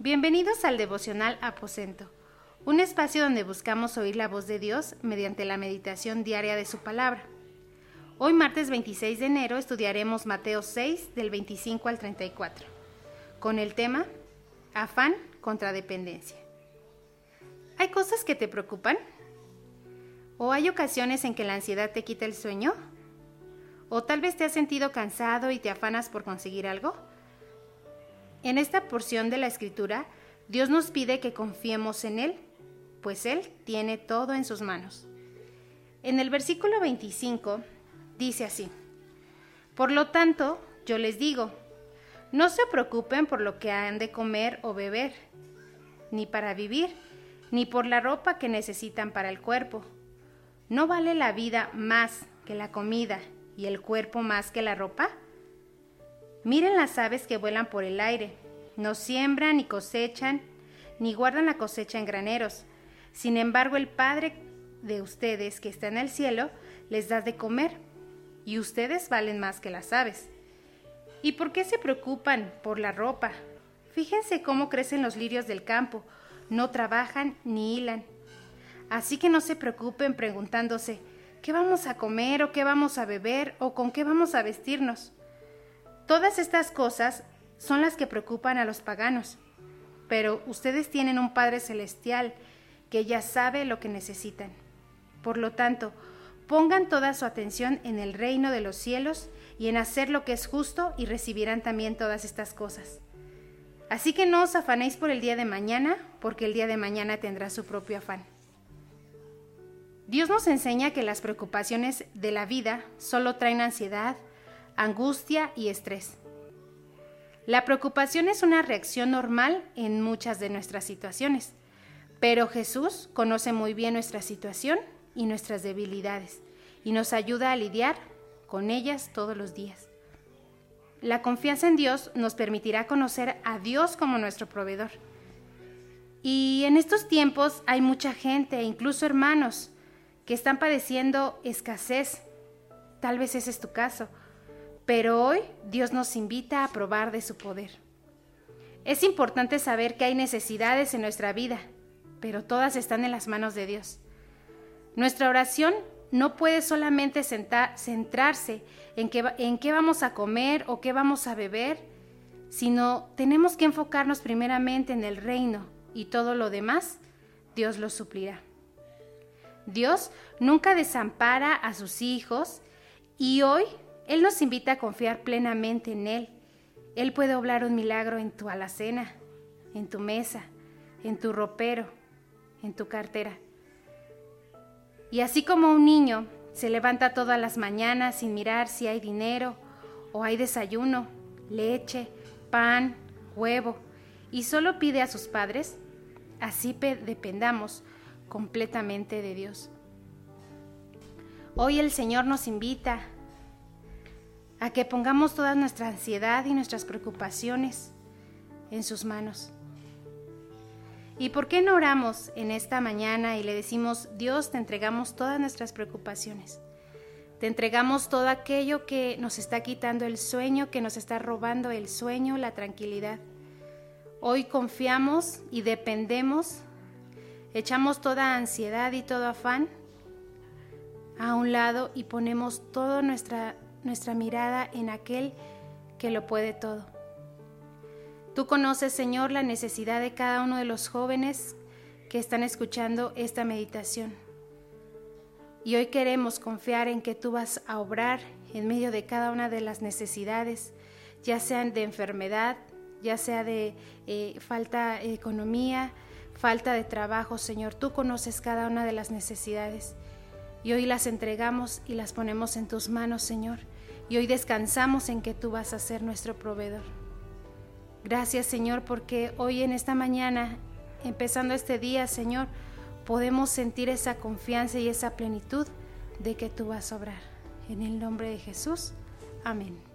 Bienvenidos al devocional Aposento, un espacio donde buscamos oír la voz de Dios mediante la meditación diaria de su palabra. Hoy martes 26 de enero estudiaremos Mateo 6 del 25 al 34, con el tema Afán contra dependencia. ¿Hay cosas que te preocupan? ¿O hay ocasiones en que la ansiedad te quita el sueño? ¿O tal vez te has sentido cansado y te afanas por conseguir algo? En esta porción de la escritura, Dios nos pide que confiemos en Él, pues Él tiene todo en sus manos. En el versículo 25 dice así, Por lo tanto, yo les digo, no se preocupen por lo que han de comer o beber, ni para vivir, ni por la ropa que necesitan para el cuerpo. ¿No vale la vida más que la comida y el cuerpo más que la ropa? Miren las aves que vuelan por el aire. No siembran ni cosechan, ni guardan la cosecha en graneros. Sin embargo, el Padre de ustedes que está en el cielo les da de comer, y ustedes valen más que las aves. ¿Y por qué se preocupan por la ropa? Fíjense cómo crecen los lirios del campo, no trabajan ni hilan. Así que no se preocupen preguntándose, ¿qué vamos a comer o qué vamos a beber o con qué vamos a vestirnos? Todas estas cosas son las que preocupan a los paganos, pero ustedes tienen un Padre Celestial que ya sabe lo que necesitan. Por lo tanto, pongan toda su atención en el reino de los cielos y en hacer lo que es justo y recibirán también todas estas cosas. Así que no os afanéis por el día de mañana, porque el día de mañana tendrá su propio afán. Dios nos enseña que las preocupaciones de la vida solo traen ansiedad, angustia y estrés. La preocupación es una reacción normal en muchas de nuestras situaciones, pero Jesús conoce muy bien nuestra situación y nuestras debilidades y nos ayuda a lidiar con ellas todos los días. La confianza en Dios nos permitirá conocer a Dios como nuestro proveedor. Y en estos tiempos hay mucha gente, incluso hermanos, que están padeciendo escasez. Tal vez ese es tu caso pero hoy Dios nos invita a probar de su poder. Es importante saber que hay necesidades en nuestra vida, pero todas están en las manos de Dios. Nuestra oración no puede solamente centrarse en qué, en qué vamos a comer o qué vamos a beber, sino tenemos que enfocarnos primeramente en el reino y todo lo demás Dios lo suplirá. Dios nunca desampara a sus hijos y hoy él nos invita a confiar plenamente en Él. Él puede obrar un milagro en tu alacena, en tu mesa, en tu ropero, en tu cartera. Y así como un niño se levanta todas las mañanas sin mirar si hay dinero o hay desayuno, leche, pan, huevo, y solo pide a sus padres, así dependamos completamente de Dios. Hoy el Señor nos invita a que pongamos toda nuestra ansiedad y nuestras preocupaciones en sus manos. ¿Y por qué no oramos en esta mañana y le decimos, Dios, te entregamos todas nuestras preocupaciones? Te entregamos todo aquello que nos está quitando el sueño, que nos está robando el sueño, la tranquilidad. Hoy confiamos y dependemos, echamos toda ansiedad y todo afán a un lado y ponemos toda nuestra nuestra mirada en aquel que lo puede todo. Tú conoces, Señor, la necesidad de cada uno de los jóvenes que están escuchando esta meditación. Y hoy queremos confiar en que tú vas a obrar en medio de cada una de las necesidades, ya sean de enfermedad, ya sea de eh, falta de economía, falta de trabajo, Señor. Tú conoces cada una de las necesidades. Y hoy las entregamos y las ponemos en tus manos, Señor. Y hoy descansamos en que tú vas a ser nuestro proveedor. Gracias, Señor, porque hoy en esta mañana, empezando este día, Señor, podemos sentir esa confianza y esa plenitud de que tú vas a obrar. En el nombre de Jesús. Amén.